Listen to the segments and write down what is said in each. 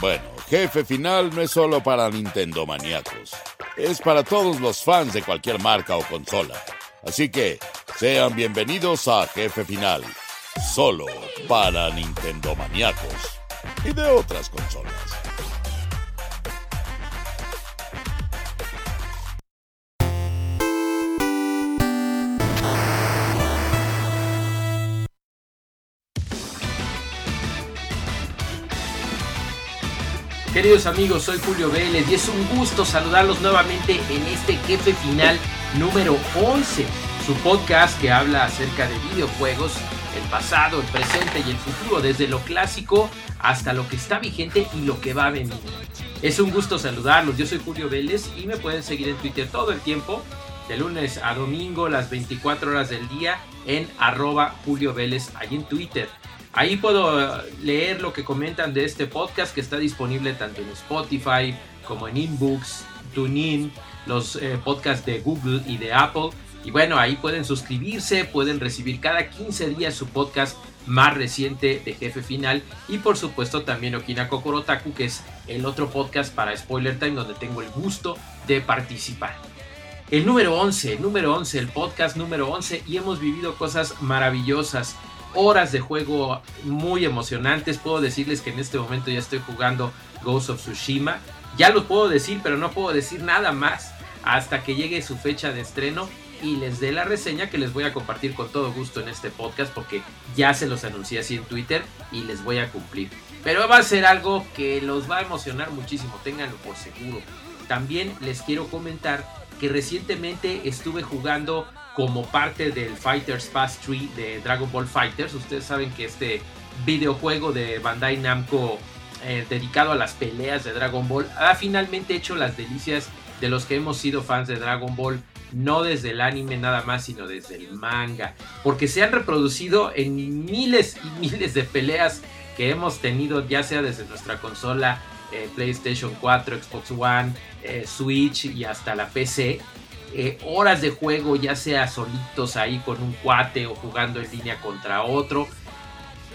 Bueno, Jefe Final no es solo para Nintendo maníacos, es para todos los fans de cualquier marca o consola. Así que sean bienvenidos a Jefe Final, solo para Nintendo maníacos y de otras consolas. Queridos amigos, soy Julio Vélez y es un gusto saludarlos nuevamente en este jefe final número 11, su podcast que habla acerca de videojuegos, el pasado, el presente y el futuro, desde lo clásico hasta lo que está vigente y lo que va a venir. Es un gusto saludarlos, yo soy Julio Vélez y me pueden seguir en Twitter todo el tiempo, de lunes a domingo, las 24 horas del día, en arroba Julio Vélez, ahí en Twitter. Ahí puedo leer lo que comentan de este podcast que está disponible tanto en Spotify como en Inbooks, TuneIn, los eh, podcasts de Google y de Apple. Y bueno, ahí pueden suscribirse, pueden recibir cada 15 días su podcast más reciente de Jefe Final y por supuesto también Okina Kokorotaku, que es el otro podcast para Spoiler Time donde tengo el gusto de participar. El número 11, el número 11, el podcast número 11 y hemos vivido cosas maravillosas horas de juego muy emocionantes. Puedo decirles que en este momento ya estoy jugando Ghost of Tsushima. Ya lo puedo decir, pero no puedo decir nada más hasta que llegue su fecha de estreno y les dé la reseña que les voy a compartir con todo gusto en este podcast porque ya se los anuncié así en Twitter y les voy a cumplir. Pero va a ser algo que los va a emocionar muchísimo, ténganlo por seguro. También les quiero comentar que recientemente estuve jugando como parte del Fighters Pass 3 de Dragon Ball Fighters. Ustedes saben que este videojuego de Bandai Namco eh, dedicado a las peleas de Dragon Ball ha finalmente hecho las delicias de los que hemos sido fans de Dragon Ball, no desde el anime nada más, sino desde el manga, porque se han reproducido en miles y miles de peleas que hemos tenido, ya sea desde nuestra consola eh, PlayStation 4, Xbox One, eh, Switch y hasta la PC. Eh, horas de juego, ya sea solitos ahí con un cuate o jugando en línea contra otro.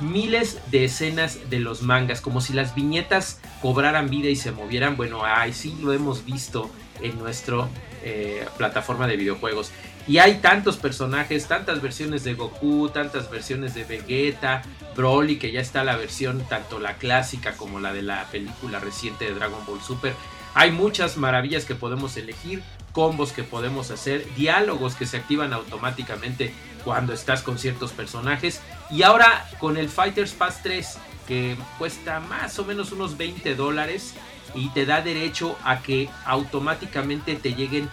Miles de escenas de los mangas, como si las viñetas cobraran vida y se movieran. Bueno, ahí sí lo hemos visto en nuestra eh, plataforma de videojuegos. Y hay tantos personajes, tantas versiones de Goku, tantas versiones de Vegeta, Broly, que ya está la versión tanto la clásica como la de la película reciente de Dragon Ball Super. Hay muchas maravillas que podemos elegir combos que podemos hacer, diálogos que se activan automáticamente cuando estás con ciertos personajes. Y ahora con el Fighters Pass 3, que cuesta más o menos unos 20 dólares y te da derecho a que automáticamente te lleguen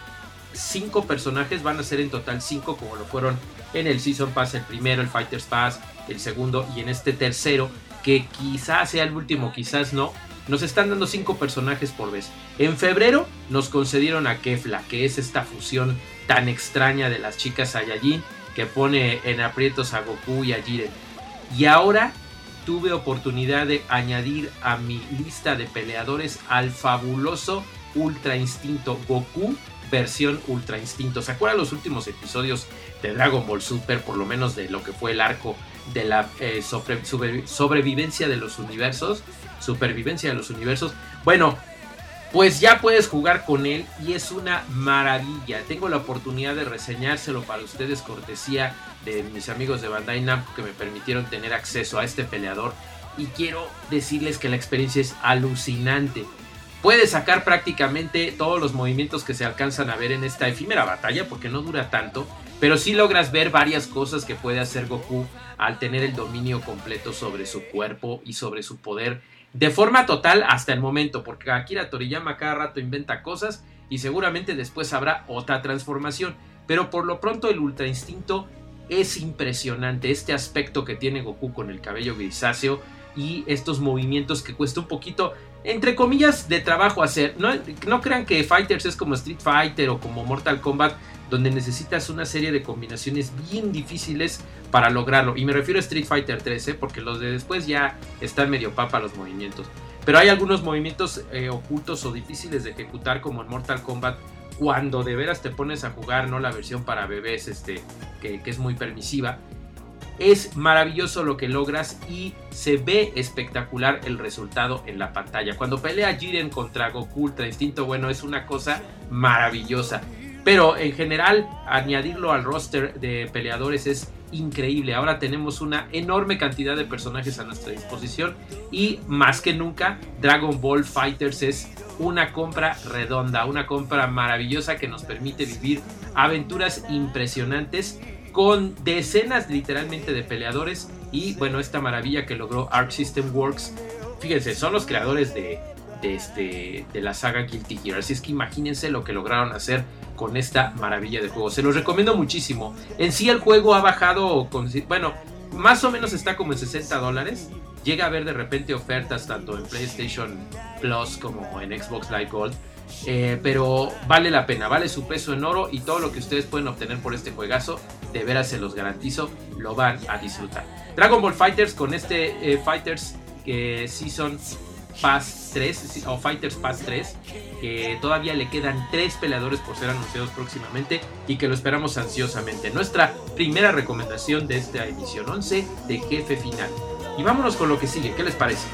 5 personajes, van a ser en total 5 como lo fueron en el Season Pass, el primero, el Fighters Pass, el segundo y en este tercero, que quizás sea el último, quizás no, nos están dando cinco personajes por vez. En febrero nos concedieron a Kefla, que es esta fusión tan extraña de las chicas Saiyajin que pone en aprietos a Goku y a Jiren. Y ahora tuve oportunidad de añadir a mi lista de peleadores al fabuloso Ultra Instinto Goku versión Ultra Instinto. ¿Se acuerdan los últimos episodios de Dragon Ball Super? Por lo menos de lo que fue el arco de la eh, sobrevivencia de los universos supervivencia de los universos. Bueno, pues ya puedes jugar con él y es una maravilla. Tengo la oportunidad de reseñárselo para ustedes, cortesía de mis amigos de Bandai Namco que me permitieron tener acceso a este peleador. Y quiero decirles que la experiencia es alucinante. Puedes sacar prácticamente todos los movimientos que se alcanzan a ver en esta efímera batalla, porque no dura tanto, pero sí logras ver varias cosas que puede hacer Goku al tener el dominio completo sobre su cuerpo y sobre su poder de forma total hasta el momento, porque Akira Toriyama cada rato inventa cosas y seguramente después habrá otra transformación. Pero por lo pronto el Ultra Instinto es impresionante, este aspecto que tiene Goku con el cabello grisáceo y estos movimientos que cuesta un poquito, entre comillas, de trabajo hacer. No, crean que Fighters es como Street Fighter o como Mortal Kombat, donde necesitas una serie de combinaciones bien difíciles para lograrlo. Y me refiero a Street Fighter 3, ¿eh? porque los de después ya están medio papa los movimientos. Pero hay algunos movimientos eh, ocultos o difíciles de ejecutar como en Mortal Kombat cuando de veras te pones a jugar, no la versión para bebés este, que es muy permisiva. Es maravilloso lo que logras y se ve espectacular el resultado en la pantalla. Cuando pelea Jiren contra Goku Ultra Instinto, bueno, es una cosa maravillosa. Pero en general, añadirlo al roster de peleadores es increíble. Ahora tenemos una enorme cantidad de personajes a nuestra disposición y más que nunca Dragon Ball Fighters es una compra redonda, una compra maravillosa que nos permite vivir aventuras impresionantes con decenas literalmente de peleadores y bueno, esta maravilla que logró Arc System Works. Fíjense, son los creadores de, de, este, de la saga Guilty Gear, así es que imagínense lo que lograron hacer con esta maravilla de juego. Se los recomiendo muchísimo. En sí el juego ha bajado, con, bueno, más o menos está como en 60 dólares. Llega a haber de repente ofertas tanto en PlayStation Plus como en Xbox Live Gold. Eh, pero vale la pena, vale su peso en oro y todo lo que ustedes pueden obtener por este juegazo, de veras se los garantizo, lo van a disfrutar. Dragon Ball Fighters con este eh, Fighters que Season Pass 3 o Fighters Pass 3, que todavía le quedan 3 peleadores por ser anunciados próximamente y que lo esperamos ansiosamente. Nuestra primera recomendación de esta edición 11 de Jefe Final. Y vámonos con lo que sigue, ¿qué les parece?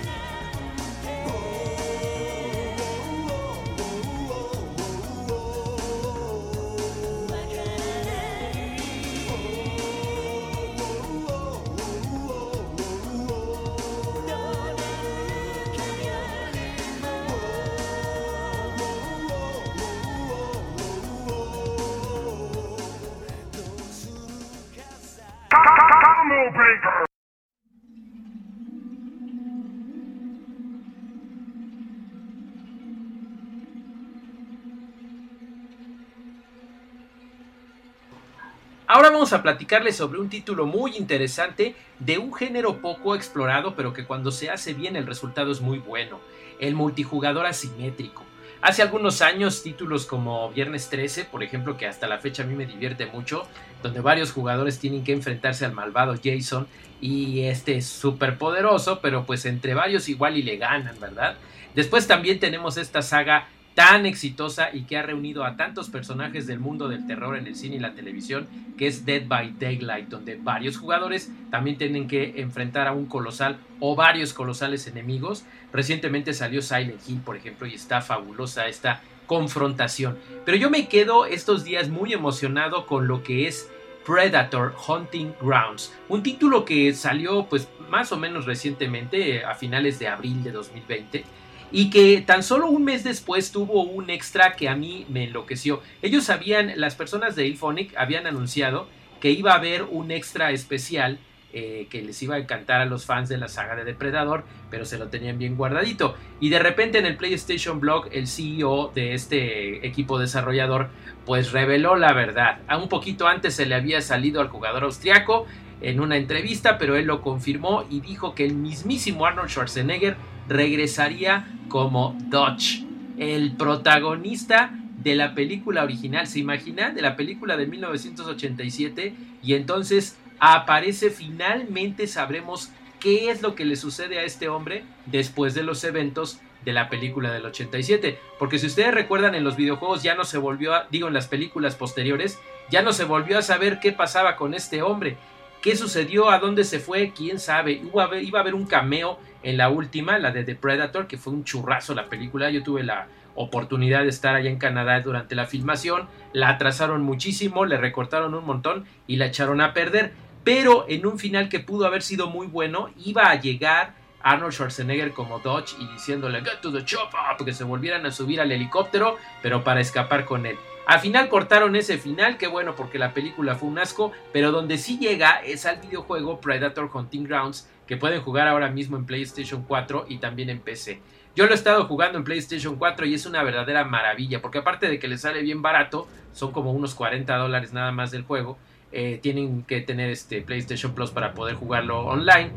Ahora vamos a platicarles sobre un título muy interesante de un género poco explorado, pero que cuando se hace bien el resultado es muy bueno, el multijugador asimétrico. Hace algunos años títulos como Viernes 13, por ejemplo, que hasta la fecha a mí me divierte mucho, donde varios jugadores tienen que enfrentarse al malvado Jason y este es súper poderoso, pero pues entre varios igual y le ganan, ¿verdad? Después también tenemos esta saga tan exitosa y que ha reunido a tantos personajes del mundo del terror en el cine y la televisión, que es Dead by Daylight, donde varios jugadores también tienen que enfrentar a un colosal o varios colosales enemigos. Recientemente salió Silent Hill, por ejemplo, y está fabulosa esta confrontación. Pero yo me quedo estos días muy emocionado con lo que es Predator Hunting Grounds, un título que salió pues más o menos recientemente, a finales de abril de 2020 y que tan solo un mes después tuvo un extra que a mí me enloqueció. Ellos habían, las personas de Ilphonic habían anunciado que iba a haber un extra especial eh, que les iba a encantar a los fans de la saga de Depredador, pero se lo tenían bien guardadito. Y de repente en el PlayStation Blog, el CEO de este equipo desarrollador, pues reveló la verdad. A un poquito antes se le había salido al jugador austriaco en una entrevista, pero él lo confirmó y dijo que el mismísimo Arnold Schwarzenegger regresaría como Dodge, el protagonista de la película original, ¿se imagina? De la película de 1987 y entonces aparece finalmente, sabremos qué es lo que le sucede a este hombre después de los eventos de la película del 87. Porque si ustedes recuerdan en los videojuegos ya no se volvió, a, digo en las películas posteriores, ya no se volvió a saber qué pasaba con este hombre. ¿Qué sucedió? ¿A dónde se fue? ¿Quién sabe? Iba a haber un cameo en la última, la de The Predator, que fue un churrazo la película. Yo tuve la oportunidad de estar allá en Canadá durante la filmación. La atrasaron muchísimo, le recortaron un montón y la echaron a perder. Pero en un final que pudo haber sido muy bueno, iba a llegar Arnold Schwarzenegger como Dodge y diciéndole Get to the chopper, porque se volvieran a subir al helicóptero, pero para escapar con él. Al final cortaron ese final, que bueno porque la película fue un asco, pero donde sí llega es al videojuego Predator Hunting Grounds, que pueden jugar ahora mismo en PlayStation 4 y también en PC. Yo lo he estado jugando en PlayStation 4 y es una verdadera maravilla, porque aparte de que le sale bien barato, son como unos 40 dólares nada más del juego, eh, tienen que tener este PlayStation Plus para poder jugarlo online.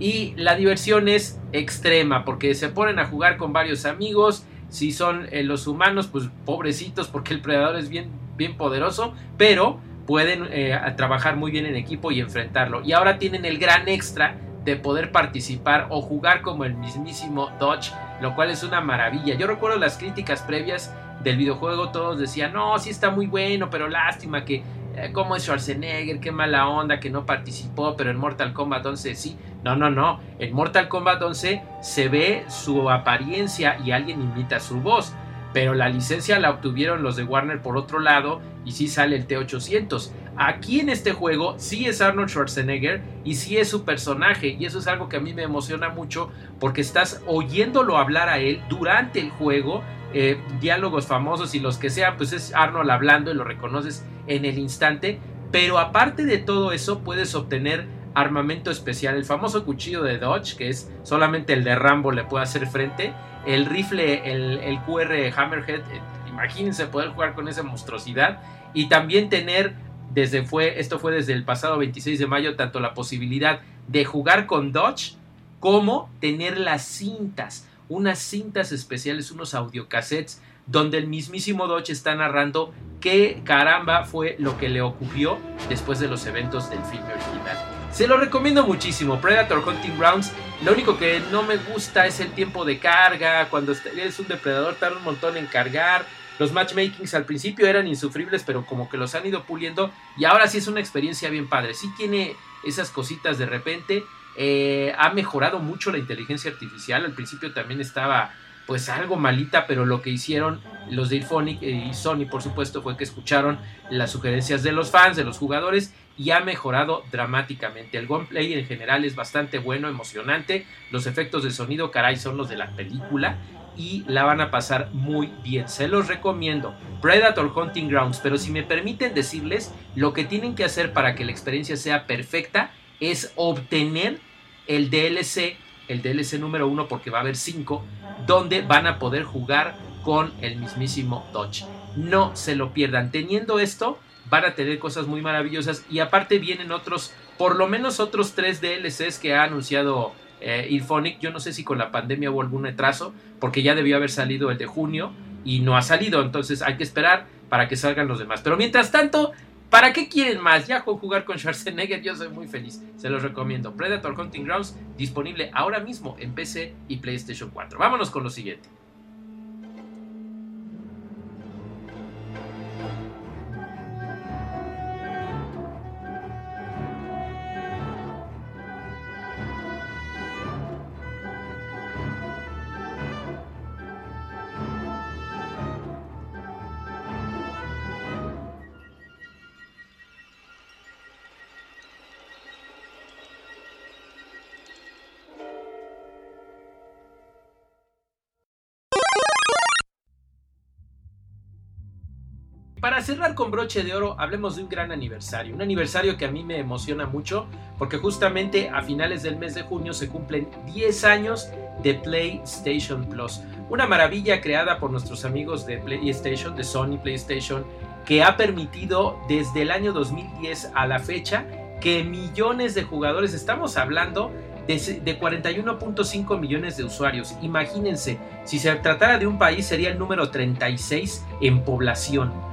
Y la diversión es extrema, porque se ponen a jugar con varios amigos, si son eh, los humanos, pues pobrecitos, porque el predador es bien, bien poderoso, pero pueden eh, trabajar muy bien en equipo y enfrentarlo. Y ahora tienen el gran extra de poder participar o jugar como el mismísimo Dodge, lo cual es una maravilla. Yo recuerdo las críticas previas del videojuego, todos decían, no, sí está muy bueno, pero lástima que eh, cómo es Schwarzenegger, qué mala onda que no participó, pero en Mortal Kombat 11 sí. No, no, no. En Mortal Kombat 11 se ve su apariencia y alguien imita su voz. Pero la licencia la obtuvieron los de Warner por otro lado y sí sale el T800. Aquí en este juego sí es Arnold Schwarzenegger y sí es su personaje y eso es algo que a mí me emociona mucho porque estás oyéndolo hablar a él durante el juego, eh, diálogos famosos y los que sean, pues es Arnold hablando y lo reconoces en el instante, pero aparte de todo eso puedes obtener armamento especial, el famoso cuchillo de Dodge, que es solamente el de Rambo le puede hacer frente, el rifle, el, el QR Hammerhead, eh, imagínense poder jugar con esa monstruosidad y también tener desde fue, esto fue desde el pasado 26 de mayo, tanto la posibilidad de jugar con Dodge como tener las cintas, unas cintas especiales, unos audiocassettes, donde el mismísimo Dodge está narrando qué caramba fue lo que le ocurrió después de los eventos del filme original. Se lo recomiendo muchísimo, Predator Hunting Grounds. Lo único que no me gusta es el tiempo de carga. Cuando eres un depredador tarda un montón en cargar. Los matchmakings al principio eran insufribles, pero como que los han ido puliendo y ahora sí es una experiencia bien padre. Sí tiene esas cositas de repente. Eh, ha mejorado mucho la inteligencia artificial. Al principio también estaba pues algo malita, pero lo que hicieron los de Irphonic y Sony, por supuesto, fue que escucharon las sugerencias de los fans, de los jugadores, y ha mejorado dramáticamente. El gameplay en general es bastante bueno, emocionante. Los efectos de sonido, caray, son los de la película y la van a pasar muy bien. Se los recomiendo. Predator Hunting Grounds. Pero si me permiten decirles, lo que tienen que hacer para que la experiencia sea perfecta es obtener el DLC, el DLC número uno, porque va a haber cinco, donde van a poder jugar con el mismísimo Dodge. No se lo pierdan. Teniendo esto, van a tener cosas muy maravillosas. Y aparte vienen otros, por lo menos otros tres DLCs que ha anunciado eh, yo no sé si con la pandemia hubo algún retraso, porque ya debió haber salido el de junio y no ha salido, entonces hay que esperar para que salgan los demás. Pero mientras tanto, ¿para qué quieren más? Ya jugar con Schwarzenegger yo soy muy feliz, se los recomiendo. Predator Hunting Grounds disponible ahora mismo en PC y PlayStation 4. Vámonos con lo siguiente. Cerrar con broche de oro, hablemos de un gran aniversario. Un aniversario que a mí me emociona mucho porque justamente a finales del mes de junio se cumplen 10 años de PlayStation Plus. Una maravilla creada por nuestros amigos de PlayStation, de Sony PlayStation, que ha permitido desde el año 2010 a la fecha que millones de jugadores, estamos hablando de, 41.5 millones de usuarios. Imagínense, si se tratara de un país sería el número 36 en población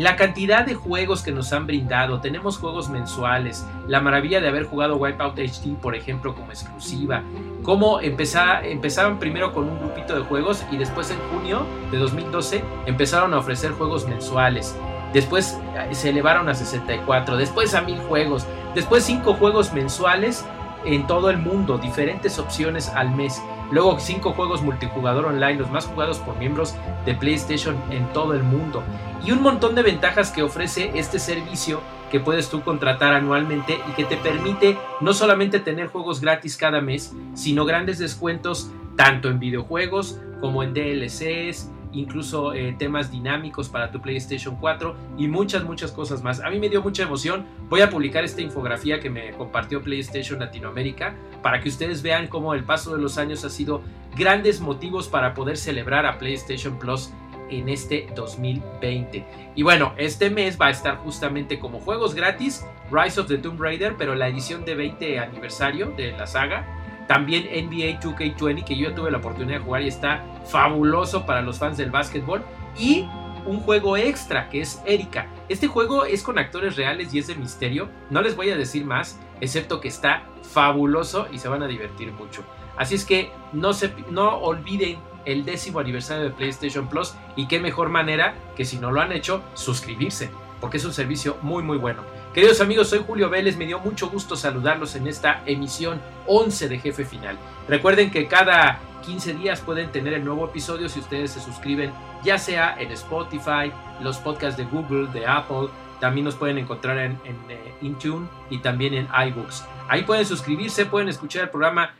la cantidad de juegos que nos han brindado, tenemos juegos mensuales, la maravilla de haber jugado Wipeout HD, por ejemplo, como exclusiva, cómo empezaron primero con un grupito de juegos y después en junio de 2012 empezaron a ofrecer juegos mensuales. Después eh, se elevaron a 64, después a 1000 juegos, después 5 juegos mensuales en todo el mundo, diferentes opciones al mes. Luego cinco juegos multijugador online, los más jugados por miembros de PlayStation en todo el mundo. Y un montón de ventajas que ofrece este servicio que puedes tú contratar anualmente y que te permite no solamente tener juegos gratis cada mes, sino grandes descuentos tanto en videojuegos como en DLCs, incluso eh, temas dinámicos para tu PlayStation 4 y muchas, muchas cosas más. A mí me dio mucha emoción. Voy a publicar esta infografía que me compartió PlayStation Latinoamérica para que ustedes vean cómo el paso de los años ha sido grandes motivos para poder celebrar a PlayStation Plus en este 2020. Y bueno, este mes va a estar justamente como juegos gratis Rise of the Tomb Raider, pero la edición de 20 aniversario de la saga también NBA 2K20, que yo tuve la oportunidad de jugar y está fabuloso para los fans del básquetbol. Y un juego extra que es Erika. Este juego es con actores reales y es de misterio. No les voy a decir más, excepto que está fabuloso y se van a divertir mucho. Así es que no, se, no olviden el décimo aniversario de PlayStation Plus y qué mejor manera que si no lo han hecho, suscribirse. porque es un servicio muy muy bueno. Queridos amigos, soy Julio Vélez, me dio mucho gusto saludarlos en esta emisión 11 de Jefe Final. Recuerden que cada 15 días pueden tener el nuevo episodio si ustedes se suscriben ya sea en Spotify, los podcasts de Google, de Apple, también nos pueden encontrar en, en eh, Intune y también en iBooks. Ahí pueden suscribirse, pueden escuchar el programa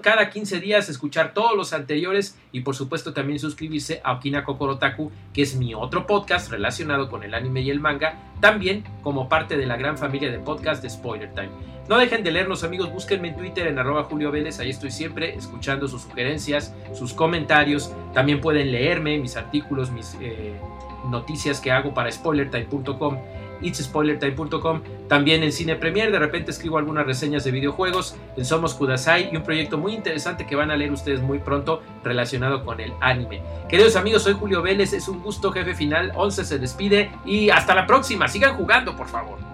cada 15 días, escuchar todos los anteriores y por supuesto también suscribirse a Okina Kokorotaku, que es mi otro podcast relacionado con el anime y el manga, también como parte de la gran familia de podcast de Spoiler Time. No dejen de leernos amigos, búsquenme en Twitter en arroba Julio Vélez, ahí estoy siempre escuchando sus sugerencias, sus comentarios, también pueden leerme mis artículos, mis eh, noticias que hago para spoilertime.com itspoilertime.com, también en Cine Premier, de repente escribo algunas reseñas de videojuegos, en Somos Kudasai y un proyecto muy interesante que van a leer ustedes muy pronto relacionado con el anime. Queridos amigos, soy Julio Vélez, es un gusto jefe final, 11 se despide y hasta la próxima, sigan jugando por favor.